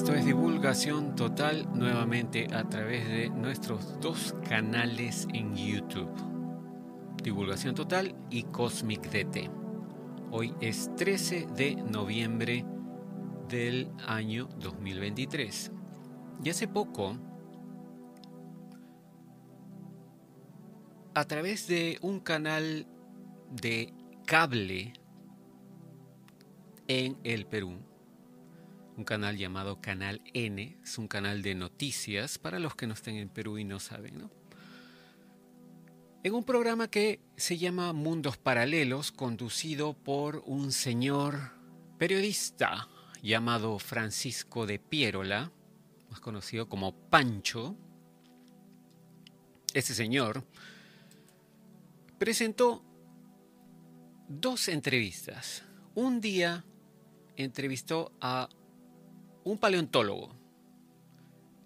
esto es Divulgación Total nuevamente a través de nuestros dos canales en YouTube. Divulgación Total y Cosmic DT. Hoy es 13 de noviembre del año 2023. Y hace poco, a través de un canal de cable en el Perú, un canal llamado Canal N, es un canal de noticias para los que no estén en Perú y no saben, ¿no? En un programa que se llama Mundos Paralelos, conducido por un señor periodista llamado Francisco de Pierola, más conocido como Pancho. Ese señor presentó dos entrevistas. Un día entrevistó a un paleontólogo.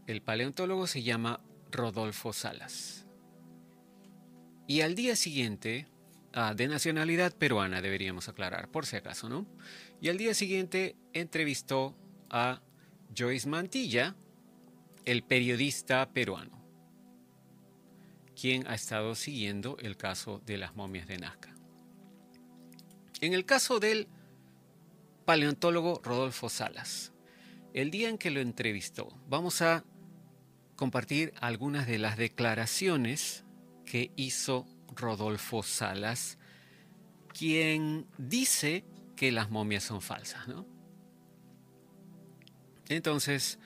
El paleontólogo se llama Rodolfo Salas. Y al día siguiente, ah, de nacionalidad peruana, deberíamos aclarar, por si acaso, ¿no? Y al día siguiente entrevistó a Joyce Mantilla, el periodista peruano, quien ha estado siguiendo el caso de las momias de Nazca. En el caso del paleontólogo Rodolfo Salas, el día en que lo entrevistó, vamos a compartir algunas de las declaraciones que hizo Rodolfo Salas, quien dice que las momias son falsas, ¿no? Entonces,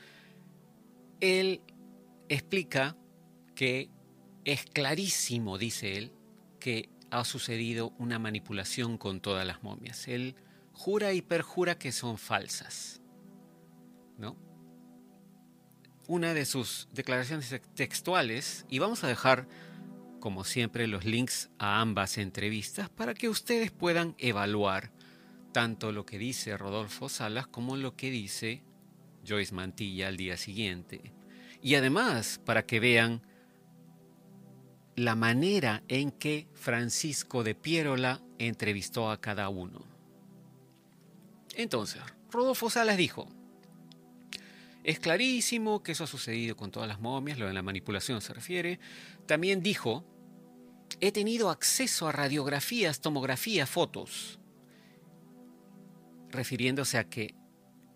él explica que es clarísimo, dice él, que ha sucedido una manipulación con todas las momias. Él jura y perjura que son falsas. Una de sus declaraciones textuales, y vamos a dejar, como siempre, los links a ambas entrevistas para que ustedes puedan evaluar tanto lo que dice Rodolfo Salas como lo que dice Joyce Mantilla al día siguiente. Y además, para que vean la manera en que Francisco de Pierola entrevistó a cada uno. Entonces, Rodolfo Salas dijo, es clarísimo que eso ha sucedido con todas las momias, lo de la manipulación se refiere. También dijo, he tenido acceso a radiografías, tomografías, fotos, refiriéndose a que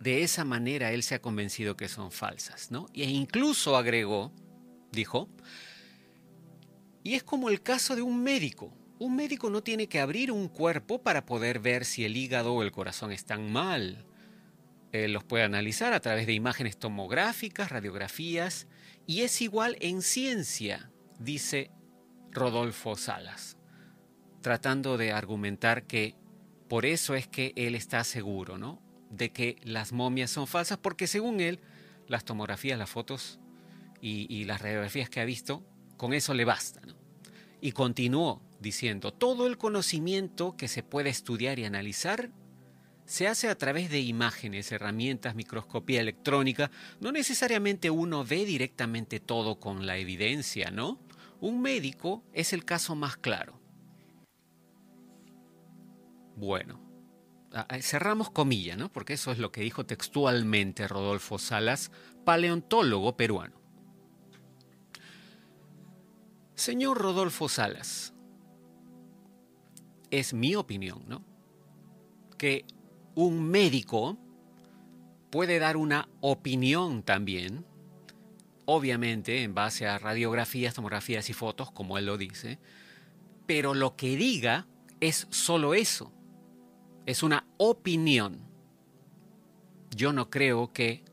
de esa manera él se ha convencido que son falsas, ¿no? E incluso agregó, dijo, y es como el caso de un médico. Un médico no tiene que abrir un cuerpo para poder ver si el hígado o el corazón están mal. Él los puede analizar a través de imágenes tomográficas, radiografías, y es igual en ciencia, dice Rodolfo Salas, tratando de argumentar que por eso es que él está seguro, ¿no? De que las momias son falsas, porque según él, las tomografías, las fotos y, las radiografías que ha visto con eso le basta. Y continuó diciendo, todo el conocimiento que se puede estudiar y analizar se hace a través de imágenes, herramientas, microscopía electrónica. No necesariamente uno ve directamente todo con la evidencia, ¿no? Un médico es el caso más claro. Bueno, cerramos comillas, ¿no? Porque eso es lo que dijo textualmente Rodolfo Salas, paleontólogo peruano. Señor Rodolfo Salas, es mi opinión, ¿no? Que un médico puede dar una opinión también, obviamente en base a radiografías, tomografías y fotos, como él lo dice, pero lo que diga es solo eso, es una opinión. Yo no creo que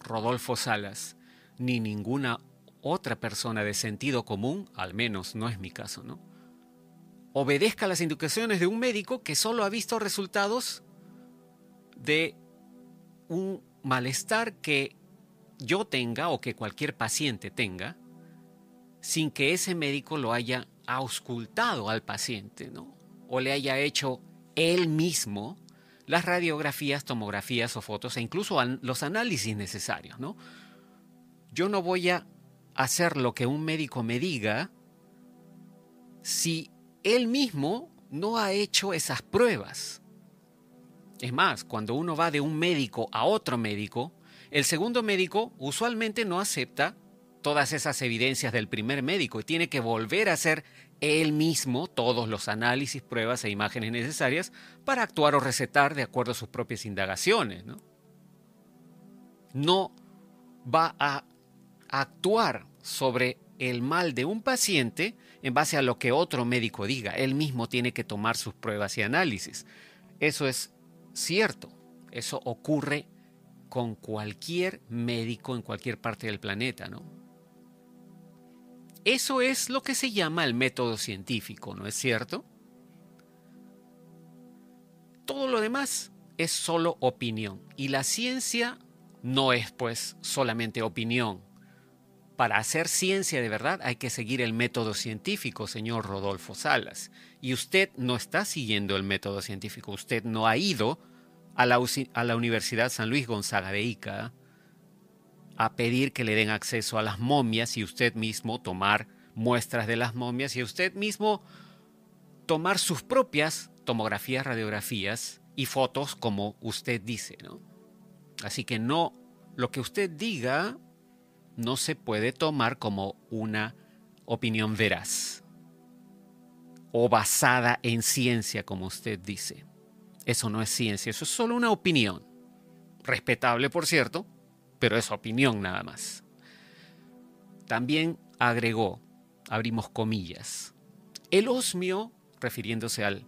Rodolfo Salas ni ninguna otra persona de sentido común, al menos no es mi caso, ¿no? Obedezca las indicaciones de un médico que solo ha visto resultados de un malestar que yo tenga o que cualquier paciente tenga, sin que ese médico lo haya auscultado al paciente, ¿no? O le haya hecho él mismo las radiografías, tomografías o fotos e incluso los análisis necesarios, ¿no? Yo no voy a hacer lo que un médico me diga si él mismo no ha hecho esas pruebas. Es más, cuando uno va de un médico a otro médico, el segundo médico usualmente no acepta todas esas evidencias del primer médico y tiene que volver a hacer él mismo todos los análisis, pruebas e imágenes necesarias para actuar o recetar de acuerdo a sus propias indagaciones. No, va a actuar sobre el mal de un paciente en base a lo que otro médico diga. Él mismo tiene que tomar sus pruebas y análisis. Eso es cierto. Eso ocurre con cualquier médico en cualquier parte del planeta, ¿no? Eso es lo que se llama el método científico, ¿no es cierto? Todo lo demás es solo opinión y la ciencia no es pues solamente opinión. Para hacer ciencia de verdad hay que seguir el método científico, señor Rodolfo Salas. Y usted no está siguiendo el método científico, usted no ha ido a la, a la Universidad San Luis Gonzaga de Ica a pedir que le den acceso a las momias y usted mismo tomar muestras de las momias y usted mismo tomar sus propias tomografías, radiografías y fotos como usted dice, ¿no? Así que no, lo que usted diga no se puede tomar como una opinión veraz o basada en ciencia, como usted dice. Eso no es ciencia, eso es solo una opinión. Respetable, por cierto, pero es opinión nada más. También agregó, abrimos comillas, el osmio, refiriéndose al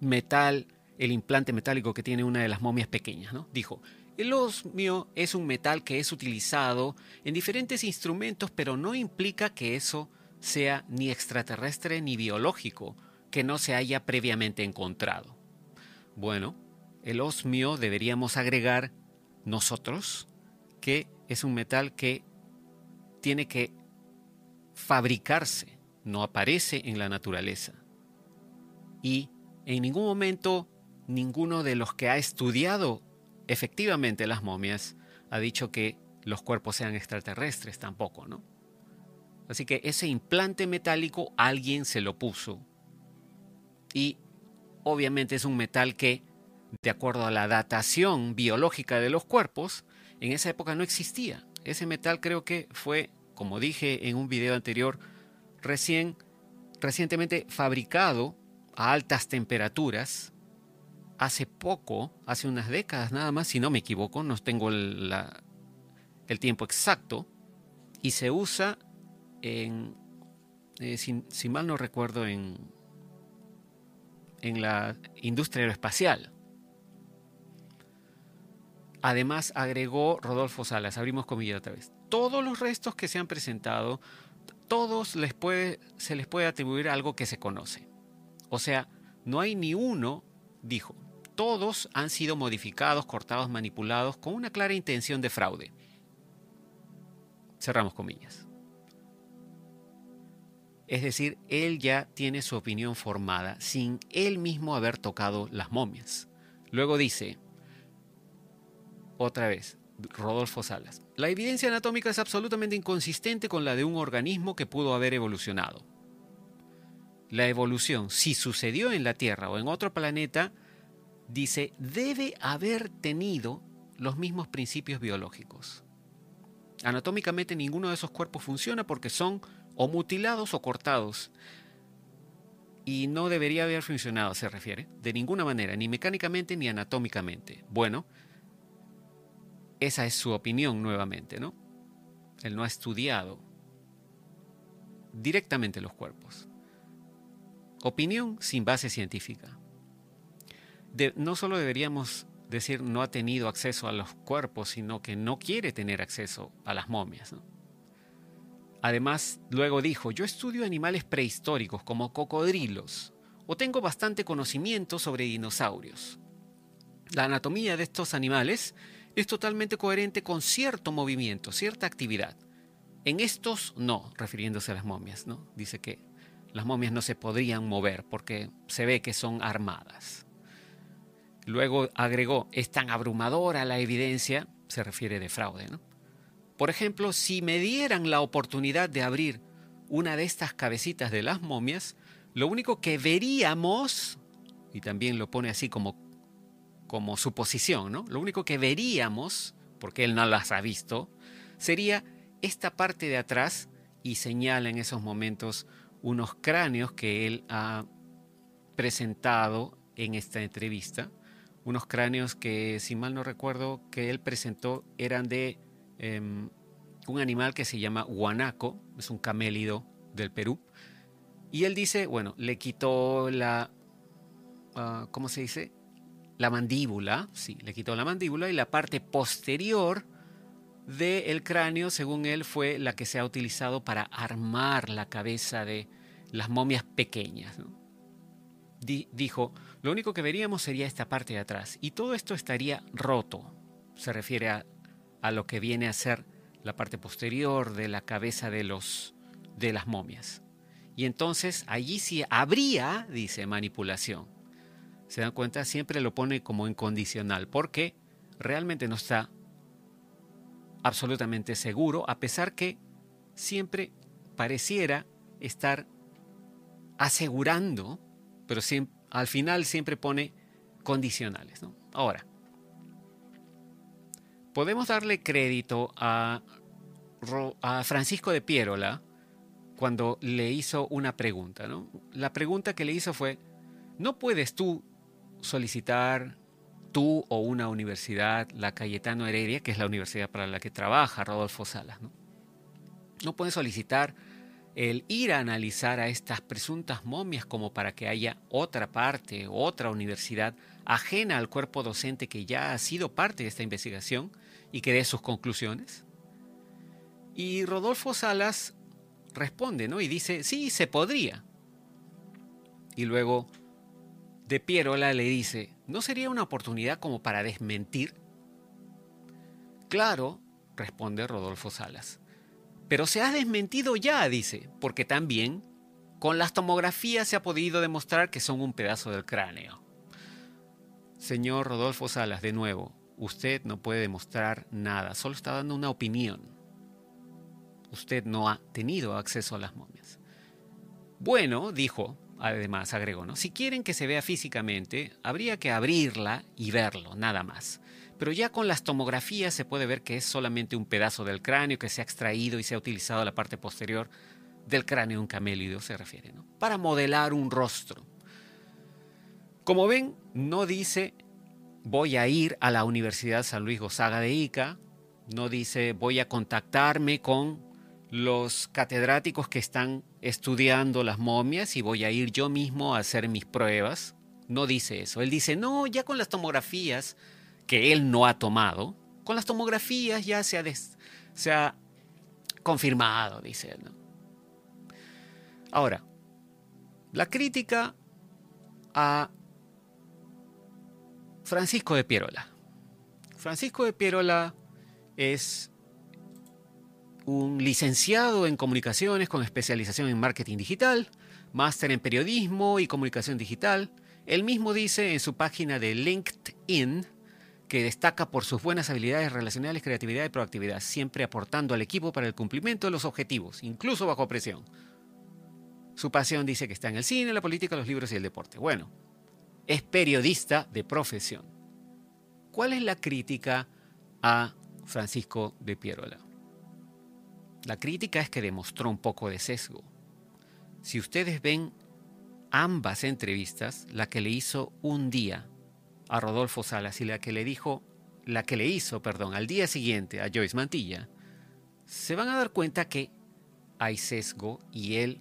metal, el implante metálico que tiene una de las momias pequeñas, ¿no? Dijo, el osmio es un metal que es utilizado en diferentes instrumentos, pero no implica que eso sea ni extraterrestre ni biológico, que no se haya previamente encontrado. Bueno, el osmio deberíamos agregar nosotros que es un metal que tiene que fabricarse, no aparece en la naturaleza. Y en ningún momento ninguno de los que ha estudiado efectivamente las momias ha dicho que los cuerpos sean extraterrestres tampoco, ¿no? Así que ese implante metálico alguien se lo puso. Y obviamente es un metal que, de acuerdo a la datación biológica de los cuerpos, en esa época no existía. Ese metal creo que fue, como dije en un video anterior, recién, recientemente fabricado a altas temperaturas hace poco, hace unas décadas nada más, si no me equivoco, no tengo el, el tiempo exacto, y se usa en, eh, si, mal no recuerdo, en, en la industria aeroespacial. Además, agregó Rodolfo Salas, abrimos comillas otra vez, todos los restos que se han presentado, todos les puede, se les puede atribuir algo que se conoce. O sea, no hay ni uno, dijo, todos han sido modificados, cortados, manipulados con una clara intención de fraude. Cerramos comillas. Es decir, él ya tiene su opinión formada sin él mismo haber tocado las momias. Luego dice, otra vez, Rodolfo Salas, la evidencia anatómica es absolutamente inconsistente con la de un organismo que pudo haber evolucionado. La evolución, si sucedió en la Tierra o en otro planeta, dice, debe haber tenido los mismos principios biológicos. Anatómicamente ninguno de esos cuerpos funciona porque son o mutilados o cortados. Y no debería haber funcionado, se refiere, de ninguna manera, ni mecánicamente ni anatómicamente. Bueno, esa es su opinión nuevamente, ¿no? Él no ha estudiado directamente los cuerpos. Opinión sin base científica. no solo deberíamos decir no ha tenido acceso a los cuerpos, sino que no quiere tener acceso a las momias. Además, luego dijo, yo estudio animales prehistóricos como cocodrilos, o tengo bastante conocimiento sobre dinosaurios. La anatomía de estos animales es totalmente coherente con cierto movimiento, cierta actividad. En estos no, refiriéndose a las momias, ¿no? Dice que las momias no se podrían mover porque se ve que son armadas. Luego agregó, es tan abrumadora la evidencia, se refiere de fraude, ¿no? Por ejemplo, si me dieran la oportunidad de abrir una de estas cabecitas de las momias, lo único que veríamos, y también lo pone así como, como suposición, ¿no? Lo único que veríamos, porque él no las ha visto, sería esta parte de atrás y señala en esos momentos unos cráneos que él ha presentado en esta entrevista, unos cráneos que, si mal no recuerdo, que él presentó eran de Em, un animal que se llama guanaco, es un camélido del Perú. Y él dice, bueno, le quitó la, ah, ¿cómo se dice? La mandíbula, sí, le quitó la mandíbula y la parte posterior del cráneo, según él, fue la que se ha utilizado para armar la cabeza de las momias pequeñas. dijo, lo único que veríamos sería esta parte de atrás y todo esto estaría roto. Se refiere a a lo que viene a ser la parte posterior de la cabeza de, los, de las momias. Y entonces allí sí habría, dice, manipulación. Se dan cuenta, siempre lo pone como incondicional, porque realmente no está absolutamente seguro, a pesar que siempre pareciera estar asegurando, pero al final siempre pone condicionales. Ahora, podemos darle crédito a, Francisco de Pierola cuando le hizo una pregunta. ¿no? La pregunta que le hizo fue, ¿no puedes tú solicitar tú o una universidad, la Cayetano Heredia, que es la universidad para la que trabaja Rodolfo Salas, ¿no? No puedes solicitar el ir a analizar a estas presuntas momias como para que haya otra parte, otra universidad ajena al cuerpo docente que ya ha sido parte de esta investigación y que dé sus conclusiones? Y Rodolfo Salas responde, ¿no? Y dice, sí, se podría. Y luego de Pierola le dice, ¿no sería una oportunidad como para desmentir? Claro, responde Rodolfo Salas. Pero se ha desmentido ya, dice, porque también con las tomografías se ha podido demostrar que son un pedazo del cráneo. Señor Rodolfo Salas, de nuevo, Usted no puede demostrar nada, solo está dando una opinión. Usted no ha tenido acceso a las momias. Bueno, dijo, además agregó, ¿no? si quieren que se vea físicamente, habría que abrirla y verlo, nada más. Pero ya con las tomografías se puede ver que es solamente un pedazo del cráneo que se ha extraído y se ha utilizado la parte posterior del cráneo un camélido, se refiere, ¿no? para modelar un rostro. Como ven, no dice voy a ir a la Universidad San Luis Gonzaga de Ica, no dice voy a contactarme con los catedráticos que están estudiando las momias y voy a ir yo mismo a hacer mis pruebas. No dice eso. Él dice, no, ya con las tomografías que él no ha tomado, con las tomografías ya se ha, se ha confirmado, dice él. Ahora, la crítica a Francisco de Pierola. Francisco de Pierola es un licenciado en comunicaciones con especialización en marketing digital, máster en periodismo y comunicación digital. Él mismo dice en su página de LinkedIn que destaca por sus buenas habilidades relacionales, creatividad y proactividad, siempre aportando al equipo para el cumplimiento de los objetivos, incluso bajo presión. Su pasión dice que está en el cine, la política, los libros y el deporte. Bueno, es periodista de profesión. ¿Cuál es la crítica a Francisco de Pierola? La crítica es que demostró un poco de sesgo. Si ustedes ven ambas entrevistas, la que le hizo un día a Rodolfo Salas y la que le dijo, la que le hizo, perdón, al día siguiente a Joyce Mantilla, se van a dar cuenta que hay sesgo y él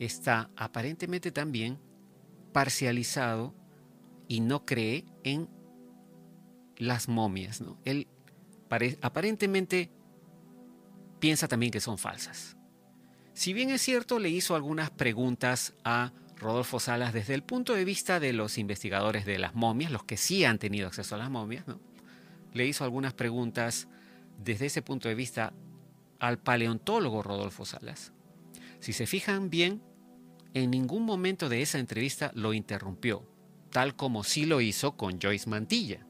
está aparentemente también parcializado y no cree en las momias. ¿no? Él aparentemente piensa también que son falsas. Si bien es cierto, le hizo algunas preguntas a Rodolfo Salas desde el punto de vista de los investigadores de las momias, los que sí han tenido acceso a las momias, le hizo algunas preguntas desde ese punto de vista al paleontólogo Rodolfo Salas. Si se fijan bien, en ningún momento de esa entrevista lo interrumpió, tal como sí lo hizo con Joyce Mantilla.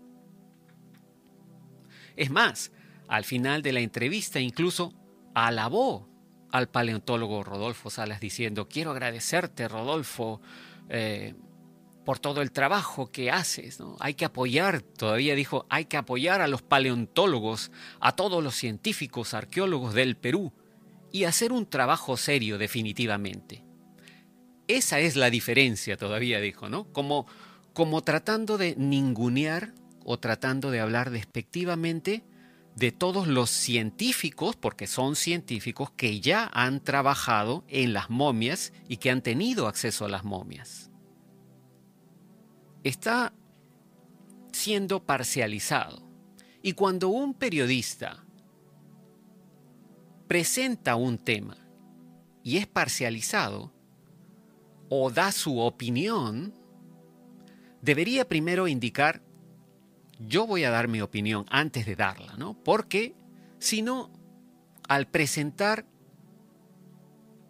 Es más, al final de la entrevista incluso alabó al paleontólogo Rodolfo Salas diciendo, quiero agradecerte Rodolfo eh, por todo el trabajo que haces. ¿no? Hay que apoyar, todavía dijo, hay que apoyar a los paleontólogos, a todos los científicos, arqueólogos del Perú y hacer un trabajo serio definitivamente. Esa es la diferencia, todavía dijo, ¿no? Como, como tratando de ningunear o tratando de hablar despectivamente de todos los científicos, porque son científicos que ya han trabajado en las momias y que han tenido acceso a las momias. Está siendo parcializado. Y cuando un periodista presenta un tema y es parcializado o da su opinión, debería primero indicar yo voy a dar mi opinión antes de darla, ¿no? Porque si no, al presentar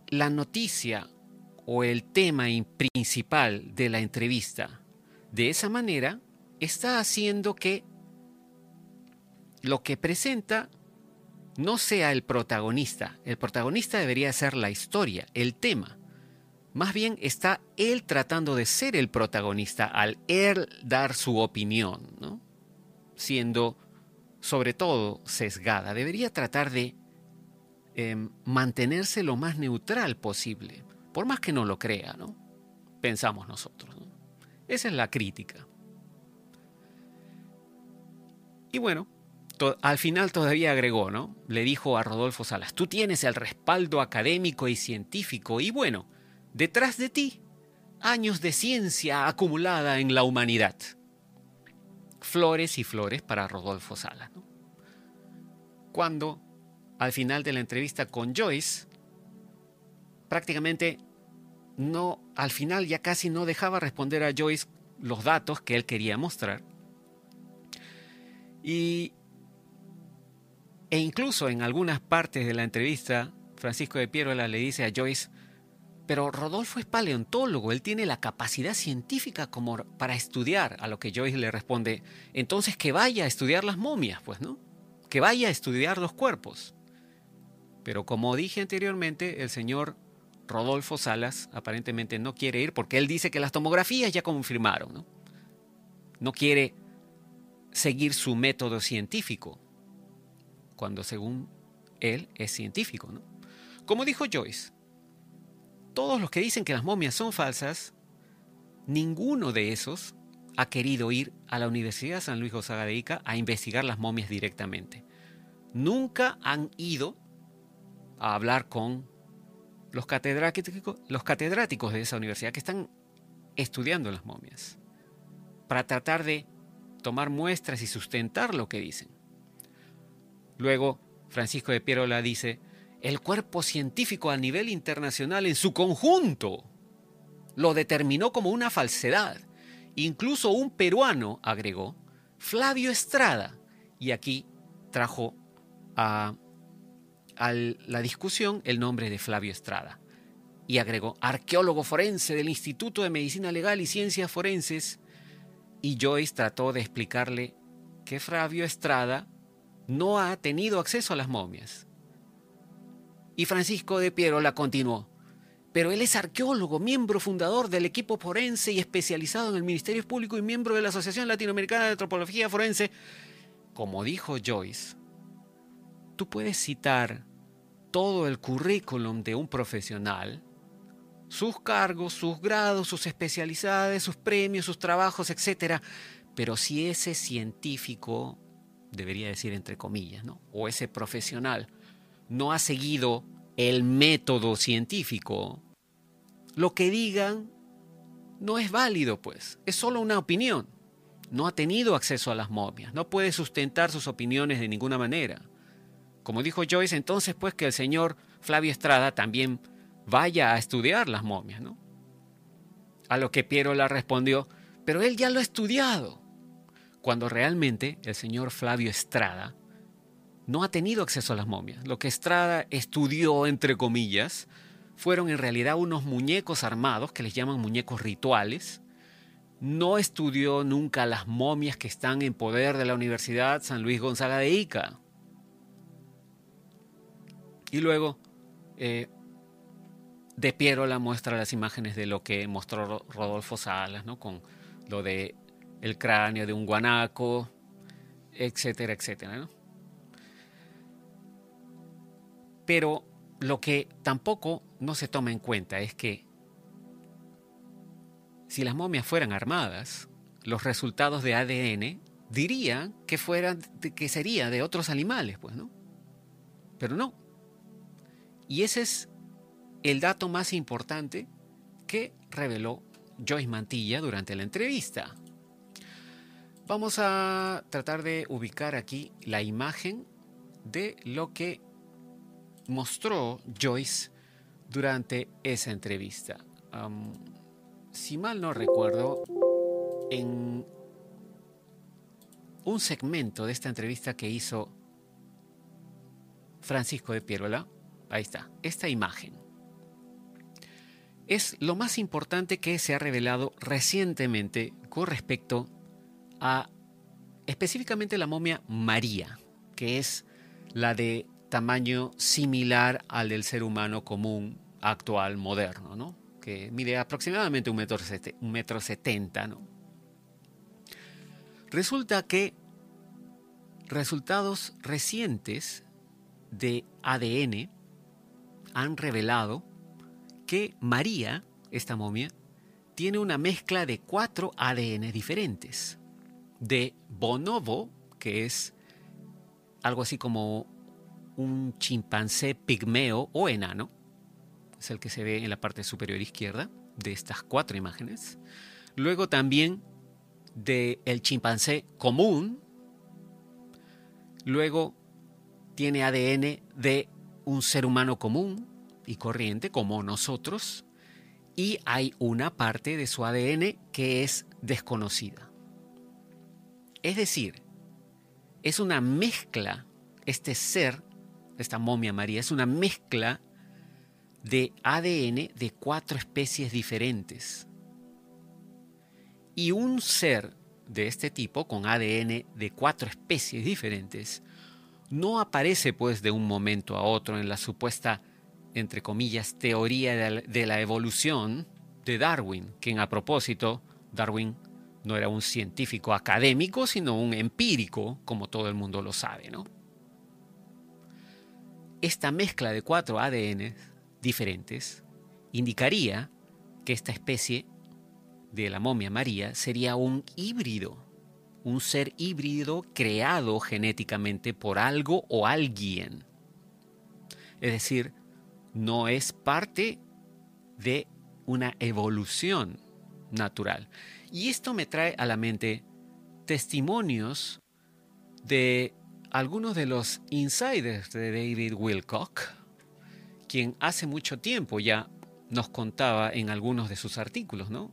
la noticia o el tema principal de la entrevista de esa manera, está haciendo que lo que presenta no sea el protagonista. El protagonista debería ser la historia, el tema. Más bien está él tratando de ser el protagonista al él dar su opinión, ¿no? siendo sobre todo sesgada, debería tratar de em, mantenerse lo más neutral posible, por más que no lo crea, ¿no? Pensamos nosotros. Esa es la crítica. Y bueno, al final todavía agregó, ¿no? Le dijo a Rodolfo Salas, tú tienes el respaldo académico y científico y bueno, detrás de ti, años de ciencia acumulada en la humanidad flores y flores para Rodolfo Sala. Cuando al final de la entrevista con Joyce, prácticamente no, al final ya casi no dejaba responder a Joyce los datos que él quería mostrar. Y, e incluso en algunas partes de la entrevista, Francisco de Pierola le dice a Joyce, pero Rodolfo es paleontólogo, él tiene la capacidad científica como para estudiar, a lo que Joyce le responde, entonces que vaya a estudiar las momias, pues, ¿no? Que vaya a estudiar los cuerpos. Pero como dije anteriormente, el señor Rodolfo Salas aparentemente no quiere ir porque él dice que las tomografías ya confirmaron, ¿no? No quiere seguir su método científico, cuando según él es científico, ¿no? Como dijo Joyce, todos los que dicen que las momias son falsas, ninguno de esos ha querido ir a la Universidad de San Luis Gonzaga de Ica a investigar las momias directamente. Nunca han ido a hablar con los catedráticos, los catedráticos de esa universidad que están estudiando las momias para tratar de tomar muestras y sustentar lo que dicen. Luego, Francisco de Pierola dice, el cuerpo científico a nivel internacional en su conjunto lo determinó como una falsedad. Incluso un peruano agregó, Flavio Estrada, y aquí trajo a, la discusión el nombre de Flavio Estrada. Y agregó, arqueólogo forense del Instituto de Medicina Legal y Ciencias Forenses. Y Joyce trató de explicarle que Flavio Estrada no ha tenido acceso a las momias, y Francisco de Piero la continuó. Pero él es arqueólogo, miembro fundador del equipo forense y especializado en el Ministerio Público y miembro de la Asociación Latinoamericana de Antropología Forense. Como dijo Joyce, tú puedes citar todo el currículum de un profesional, sus cargos, sus grados, sus especialidades, sus premios, sus trabajos, etc. Pero si ese científico, debería decir entre comillas, ¿no? o ese profesional, no ha seguido el método científico, lo que digan no es válido, pues, es solo una opinión. No ha tenido acceso a las momias, no puede sustentar sus opiniones de ninguna manera. Como dijo Joyce, entonces pues que el señor Flavio Estrada también vaya a estudiar las momias, ¿no? A lo que Piero le respondió, pero él ya lo ha estudiado. Cuando realmente el señor Flavio Estrada no ha tenido acceso a las momias. Lo que Estrada estudió, entre comillas, fueron en realidad unos muñecos armados que les llaman muñecos rituales. No estudió nunca las momias que están en poder de la Universidad San Luis Gonzaga de Ica. Y luego, eh, de Piero la muestra las imágenes de lo que mostró Rodolfo Salas, ¿no? con lo de el cráneo de un guanaco, etcétera, etcétera. Pero lo que tampoco no se toma en cuenta es que si las momias fueran armadas, los resultados de ADN dirían que fueran que sería de otros animales, pues, ¿no? Pero no. Y ese es el dato más importante que reveló Joyce Mantilla durante la entrevista. Vamos a tratar de ubicar aquí la imagen de lo que mostró Joyce durante esa entrevista. si mal no recuerdo, en un segmento de esta entrevista que hizo Francisco de Pierola, ahí está, esta imagen. Es lo más importante que se ha revelado recientemente con respecto a específicamente la momia María, que es la de tamaño similar al del ser humano común actual, moderno, ¿no? que mide aproximadamente un metro, setenta. ¿no? Resulta que resultados recientes de ADN han revelado que María, esta momia, tiene una mezcla de cuatro ADN diferentes. De bonobo, que es algo así como un chimpancé pigmeo o enano, es el que se ve en la parte superior izquierda de estas cuatro imágenes. Luego también del el chimpancé común. Luego tiene ADN de un ser humano común y corriente como nosotros. Y hay una parte de su ADN que es desconocida. Es decir, es una mezcla, este ser esta momia María, es una mezcla de ADN de cuatro especies diferentes. Y un ser de este tipo, con ADN de cuatro especies diferentes, no aparece pues de un momento a otro en la supuesta, entre comillas, teoría de la evolución de Darwin, quien a propósito, Darwin no era un científico académico, sino un empírico, como todo el mundo lo sabe, ¿no? Esta mezcla de cuatro ADN diferentes indicaría que esta especie de la momia María sería un híbrido, un ser híbrido creado genéticamente por algo o alguien. Es decir, no es parte de una evolución natural. Y esto me trae a la mente testimonios de algunos de los insiders de David Wilcock, quien hace mucho tiempo ya nos contaba en algunos de sus artículos, ¿no?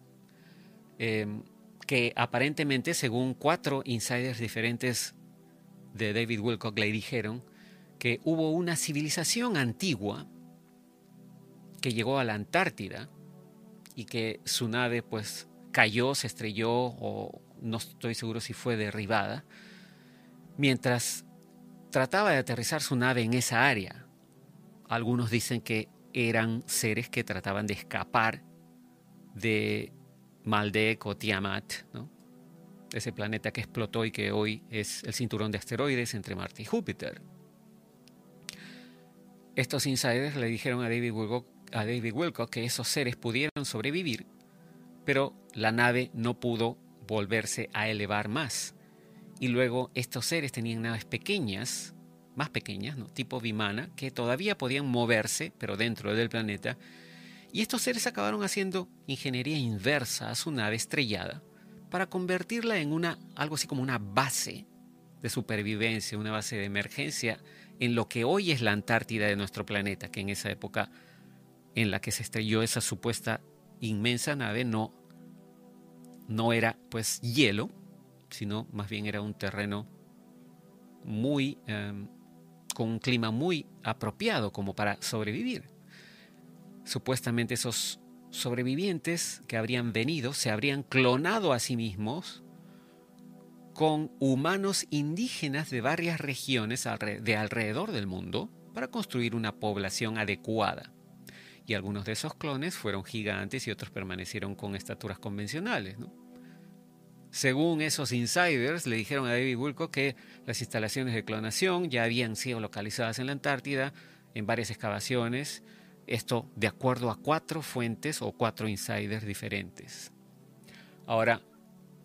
Em, que aparentemente, según cuatro insiders diferentes de David Wilcock, le dijeron que hubo una civilización antigua que llegó a la Antártida y que su nave pues cayó, se estrelló o no estoy seguro si fue derribada, mientras trataba de aterrizar su nave en esa área. Algunos dicen que eran seres que trataban de escapar de Maldek o Tiamat, ese planeta que explotó y que hoy es el cinturón de asteroides entre Marte y Júpiter. Estos insiders le dijeron a David Wilcock, que esos seres pudieran sobrevivir, pero la nave no pudo volverse a elevar más. Y luego estos seres tenían naves pequeñas, más pequeñas, ¿no? tipo Vimana, que todavía podían moverse, pero dentro del planeta. Y estos seres acabaron haciendo ingeniería inversa a su nave estrellada para convertirla en una, algo así como una base de supervivencia, una base de emergencia en lo que hoy es la Antártida de nuestro planeta, que en esa época en la que se estrelló esa supuesta inmensa nave no, no era pues hielo, sino más bien era un terreno muy em, con un clima muy apropiado como para sobrevivir. Supuestamente esos sobrevivientes que habrían venido se habrían clonado a sí mismos con humanos indígenas de varias regiones de alrededor del mundo para construir una población adecuada. Y algunos de esos clones fueron gigantes y otros permanecieron con estaturas convencionales. Según esos insiders, le dijeron a David Wilcock que las instalaciones de clonación ya habían sido localizadas en la Antártida en varias excavaciones esto de acuerdo a cuatro fuentes o cuatro insiders diferentes. Ahora,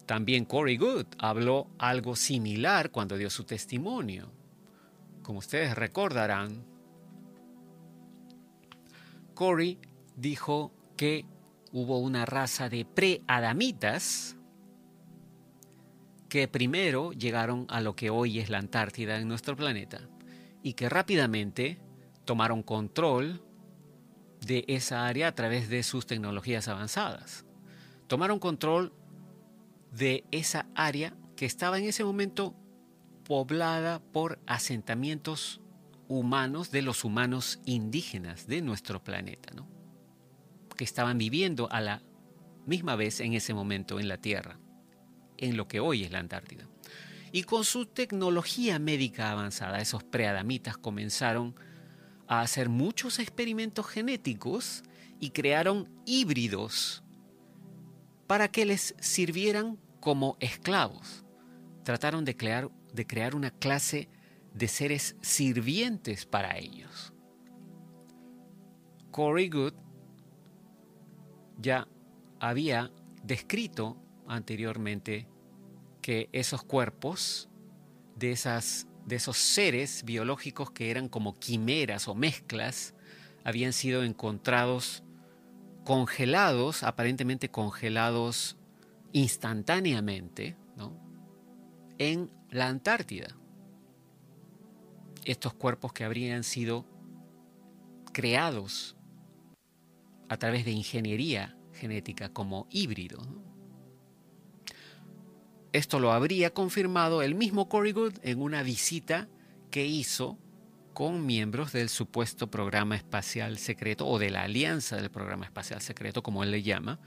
también Corey Good habló algo similar cuando dio su testimonio. Como ustedes recordarán, Corey dijo que hubo una raza de preadamitas que primero llegaron a lo que hoy es la Antártida en nuestro planeta y que rápidamente tomaron control de esa área a través de sus tecnologías avanzadas. Tomaron control de esa área que estaba en ese momento poblada por asentamientos humanos de los humanos indígenas de nuestro planeta, que estaban viviendo a la misma vez en ese momento en la Tierra, en lo que hoy es la Antártida. Y con su tecnología médica avanzada, esos preadamitas comenzaron a hacer muchos experimentos genéticos y crearon híbridos para que les sirvieran como esclavos. Trataron de crear, de crear una clase de seres sirvientes para ellos. Corey Good ya había descrito anteriormente que esos cuerpos de esas de esos seres biológicos que eran como quimeras o mezclas habían sido encontrados congelados, aparentemente congelados instantáneamente, en la Antártida. Estos cuerpos que habrían sido creados a través de ingeniería genética como híbridos. Esto lo habría confirmado el mismo Good en una visita que hizo con miembros del supuesto programa espacial secreto o de la alianza del programa espacial secreto, como él le llama,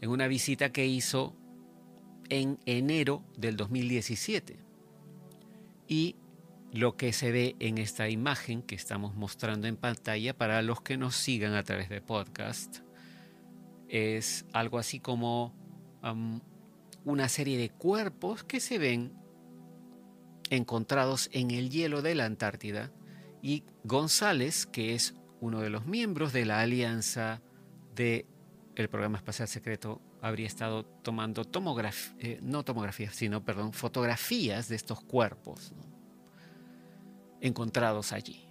en una visita que hizo en enero del 2017. Y lo que se ve en esta imagen que estamos mostrando en pantalla para los que nos sigan a través de podcast es algo así como una serie de cuerpos que se ven encontrados en el hielo de la Antártida y González, que es uno de los miembros de la alianza del el programa espacial secreto, habría estado tomando tomografías, eh, no tomografías, sino, perdón, fotografías de estos cuerpos encontrados allí.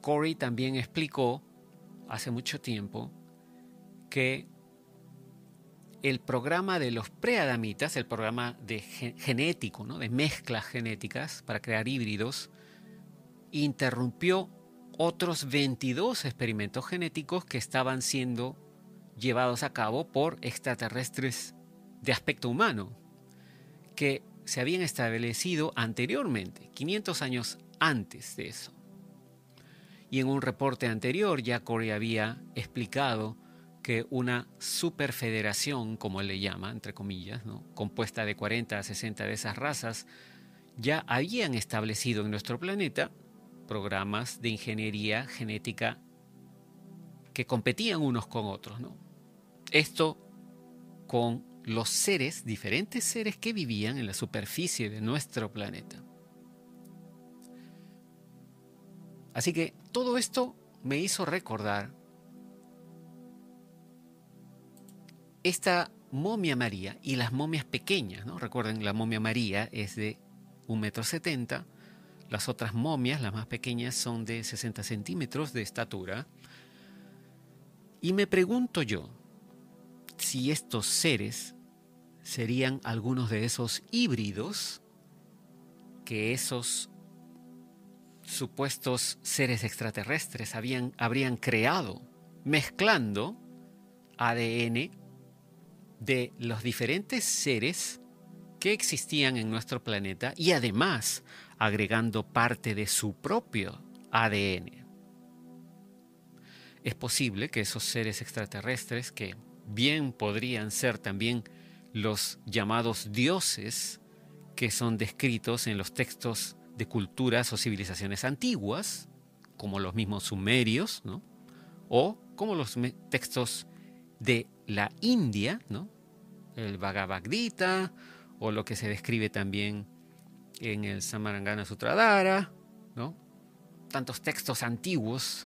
Corey también explicó hace mucho tiempo que el programa de los preadamitas, el programa genético, ¿no? de mezclas genéticas para crear híbridos, interrumpió otros 22 experimentos genéticos que estaban siendo llevados a cabo por extraterrestres de aspecto humano, que se habían establecido anteriormente, 500 años antes de eso. Y en un reporte anterior ya Corey había explicado que una superfederación, como él le llama, entre comillas, compuesta de 40 a 60 de esas razas, ya habían establecido en nuestro planeta programas de ingeniería genética que competían unos con otros. Esto con los seres, diferentes seres que vivían en la superficie de nuestro planeta. Así que todo esto me hizo recordar esta momia María y las momias pequeñas, ¿no? Recuerden, la momia María es de un metro setenta, las otras momias, las más pequeñas, son de 60 centímetros de estatura. Y me pregunto yo si estos seres serían algunos de esos híbridos que esos supuestos seres extraterrestres habían, habrían creado, mezclando ADN de los diferentes seres que existían en nuestro planeta y además agregando parte de su propio ADN. Es posible que esos seres extraterrestres, que bien podrían ser también los llamados dioses que son descritos en los textos de culturas o civilizaciones antiguas, como los mismos sumerios, ¿no? o como los textos de la India, ¿no? El Bhagavad Gita, o lo que se describe también en el Samarangana Sutradhara, ¿no? Tantos textos antiguos.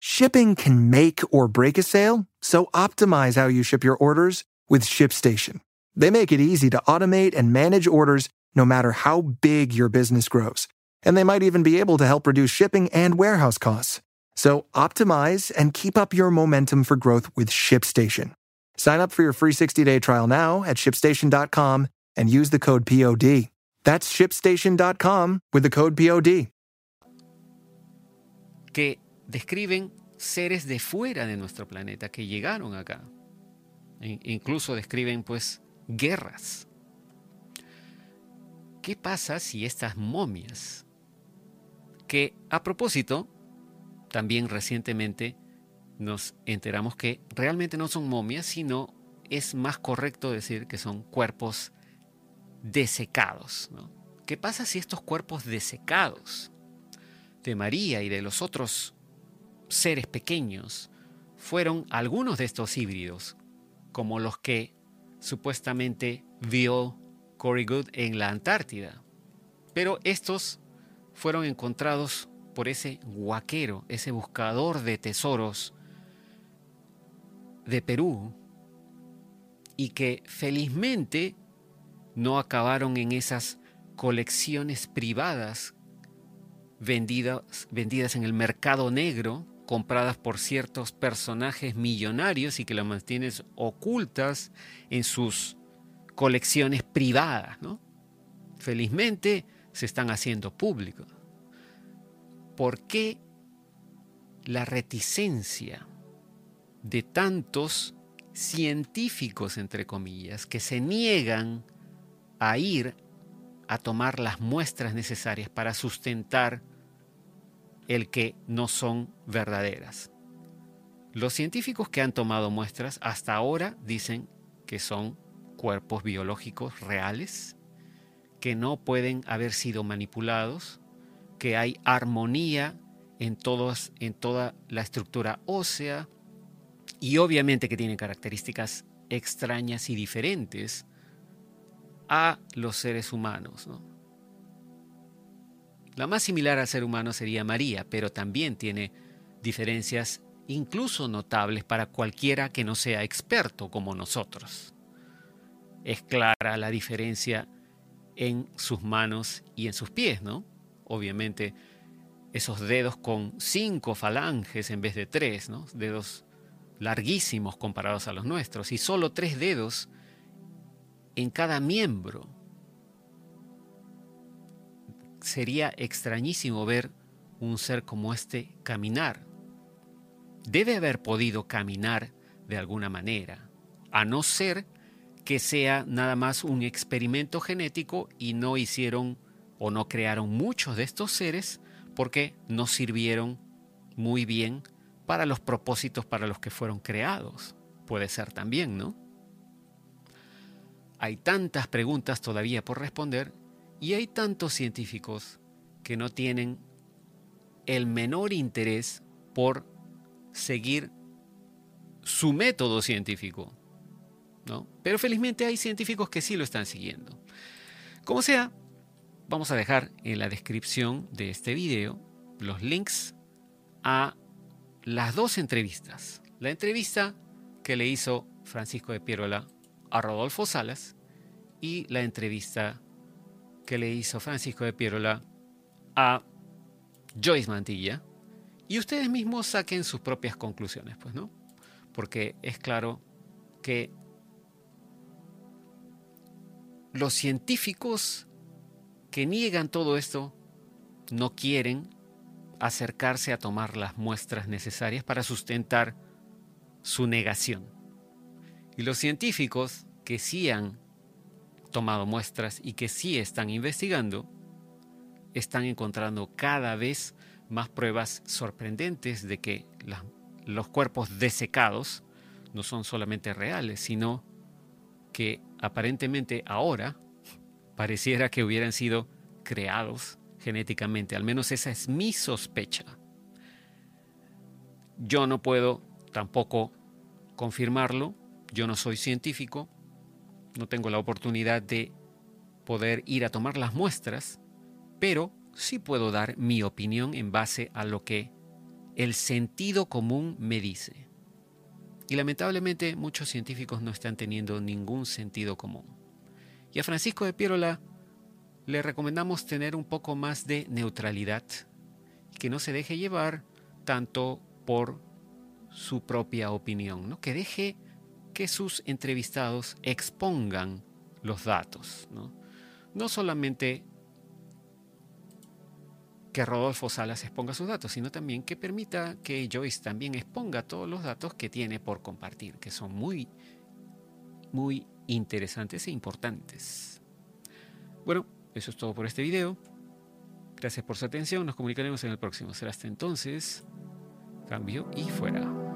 Shipping can make or break a sale, so optimize how you ship your orders with ShipStation. They make it easy to automate and manage orders no matter how big your business grows. And they might even be able to help reduce shipping and warehouse costs. So optimize and keep up your momentum for growth with ShipStation. Sign up for your free 60-day trial now at shipstation.com and use the code POD. That's shipstation.com with the code POD. Que describen seres de fuera de nuestro planeta que llegaron acá. E incluso describen pues guerras. ¿Qué pasa si estas momias, que a propósito, también recientemente nos enteramos que realmente no son momias, sino es más correcto decir que son cuerpos desecados. ¿Qué pasa si estos cuerpos desecados de María y de los otros seres pequeños fueron algunos de estos híbridos, como los que supuestamente vio Cory Good en la Antártida? Pero estos fueron encontrados por ese guaquero, ese buscador de tesoros de Perú, y que felizmente no acabaron en esas colecciones privadas vendidas, vendidas en el mercado negro, compradas por ciertos personajes millonarios y que las mantienes ocultas en sus colecciones privadas. ¿no? Felizmente se están haciendo públicos. ¿Por qué la reticencia de tantos científicos, entre comillas, que se niegan a ir a tomar las muestras necesarias para sustentar el que no son verdaderas. Los científicos que han tomado muestras hasta ahora dicen que son cuerpos biológicos reales, que no pueden haber sido manipulados, que hay armonía en, en toda la estructura ósea y obviamente que tienen características extrañas y diferentes a los seres humanos. La más similar al ser humano sería María, pero también tiene diferencias incluso notables para cualquiera que no sea experto como nosotros. Es clara la diferencia en sus manos y en sus pies, ¿no? Obviamente esos dedos con cinco falanges en vez de tres, ¿no? Dedos larguísimos comparados a los nuestros y solo tres dedos en cada miembro. Sería extrañísimo ver un ser como este caminar. Debe haber podido caminar de alguna manera, a no ser que sea nada más un experimento genético y no hicieron o no crearon muchos de estos seres porque no sirvieron muy bien para los propósitos para los que fueron creados. Puede ser también, ¿no? Hay tantas preguntas todavía por responder y hay tantos científicos que no tienen el menor interés por seguir su método científico. ¿no? Pero felizmente hay científicos que sí lo están siguiendo. Como sea, vamos a dejar en la descripción de este video los links a las dos entrevistas. La entrevista que le hizo Francisco de Pierola a Rodolfo Salas y la entrevista que le hizo Francisco de Pierola a Joyce Mantilla. Y ustedes mismos saquen sus propias conclusiones, pues, ¿no? Porque es claro que los científicos que niegan todo esto no quieren acercarse a tomar las muestras necesarias para sustentar su negación. Y los científicos que sí han tomado muestras y que sí están investigando, están encontrando cada vez más pruebas sorprendentes de que los cuerpos desecados no son solamente reales, sino que aparentemente ahora pareciera que hubieran sido creados genéticamente. Al menos esa es mi sospecha. Yo no puedo tampoco confirmarlo. Yo no soy científico. No tengo la oportunidad de poder ir a tomar las muestras. Pero sí puedo dar mi opinión en base a lo que el sentido común me dice. Y lamentablemente muchos científicos no están teniendo ningún sentido común. Y a Francisco de Pierola le recomendamos tener un poco más de neutralidad que no se deje llevar tanto por su propia opinión, ¿no? que deje que sus entrevistados expongan los datos. No, no solamente que Rodolfo Salas exponga sus datos, sino también que permita que Joyce también exponga todos los datos que tiene por compartir, que son muy, muy interesantes e importantes. Bueno, eso es todo por este video. Gracias por su atención. Nos comunicaremos en el próximo. Será hasta entonces. Cambio y fuera.